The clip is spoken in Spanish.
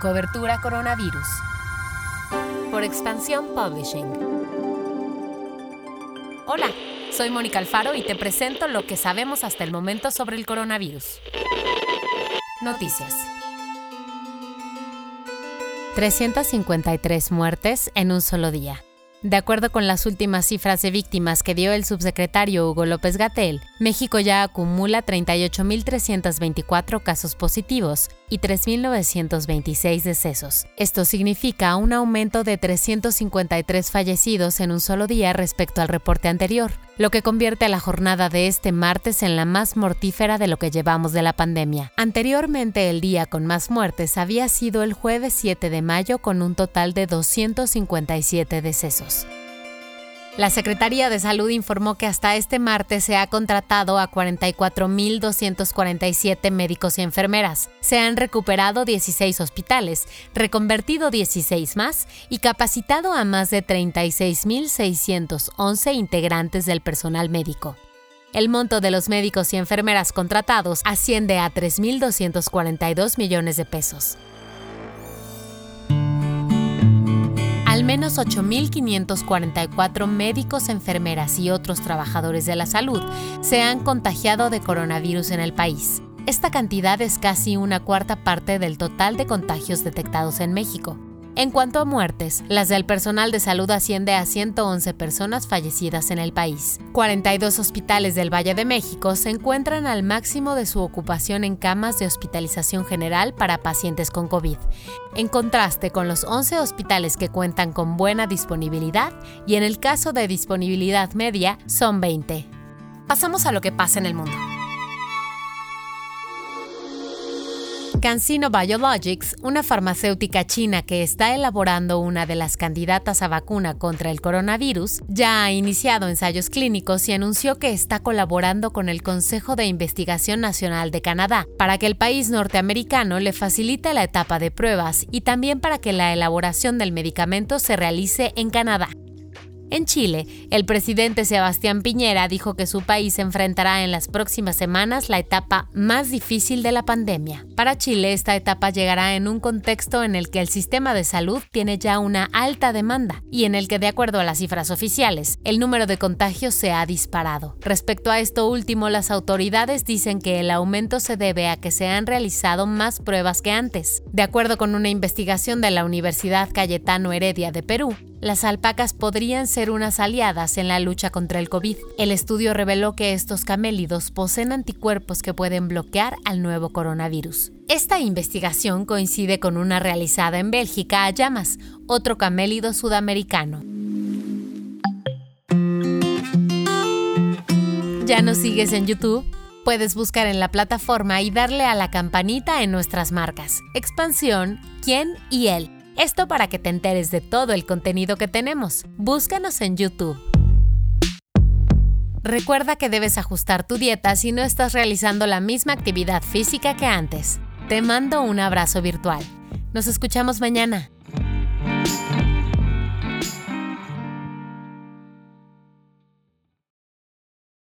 Cobertura Coronavirus. Por Expansión Publishing. Hola, soy Mónica Alfaro y te presento lo que sabemos hasta el momento sobre el coronavirus. Noticias. 353 muertes en un solo día. De acuerdo con las últimas cifras de víctimas que dio el subsecretario Hugo López Gatel, México ya acumula 38.324 casos positivos y 3.926 decesos. Esto significa un aumento de 353 fallecidos en un solo día respecto al reporte anterior, lo que convierte a la jornada de este martes en la más mortífera de lo que llevamos de la pandemia. Anteriormente el día con más muertes había sido el jueves 7 de mayo con un total de 257 decesos. La Secretaría de Salud informó que hasta este martes se ha contratado a 44.247 médicos y enfermeras. Se han recuperado 16 hospitales, reconvertido 16 más y capacitado a más de 36.611 integrantes del personal médico. El monto de los médicos y enfermeras contratados asciende a 3.242 millones de pesos. Al menos 8.544 médicos, enfermeras y otros trabajadores de la salud se han contagiado de coronavirus en el país. Esta cantidad es casi una cuarta parte del total de contagios detectados en México. En cuanto a muertes, las del personal de salud asciende a 111 personas fallecidas en el país. 42 hospitales del Valle de México se encuentran al máximo de su ocupación en camas de hospitalización general para pacientes con COVID, en contraste con los 11 hospitales que cuentan con buena disponibilidad y en el caso de disponibilidad media son 20. Pasamos a lo que pasa en el mundo. CanSino Biologics, una farmacéutica china que está elaborando una de las candidatas a vacuna contra el coronavirus, ya ha iniciado ensayos clínicos y anunció que está colaborando con el Consejo de Investigación Nacional de Canadá para que el país norteamericano le facilite la etapa de pruebas y también para que la elaboración del medicamento se realice en Canadá. En Chile, el presidente Sebastián Piñera dijo que su país enfrentará en las próximas semanas la etapa más difícil de la pandemia. Para Chile, esta etapa llegará en un contexto en el que el sistema de salud tiene ya una alta demanda y en el que, de acuerdo a las cifras oficiales, el número de contagios se ha disparado. Respecto a esto último, las autoridades dicen que el aumento se debe a que se han realizado más pruebas que antes. De acuerdo con una investigación de la Universidad Cayetano Heredia de Perú, las alpacas podrían ser unas aliadas en la lucha contra el COVID. El estudio reveló que estos camélidos poseen anticuerpos que pueden bloquear al nuevo coronavirus. Esta investigación coincide con una realizada en Bélgica a llamas, otro camélido sudamericano. ¿Ya nos sigues en YouTube? Puedes buscar en la plataforma y darle a la campanita en nuestras marcas. Expansión, quién y él esto para que te enteres de todo el contenido que tenemos. Búscanos en YouTube. Recuerda que debes ajustar tu dieta si no estás realizando la misma actividad física que antes. Te mando un abrazo virtual. Nos escuchamos mañana.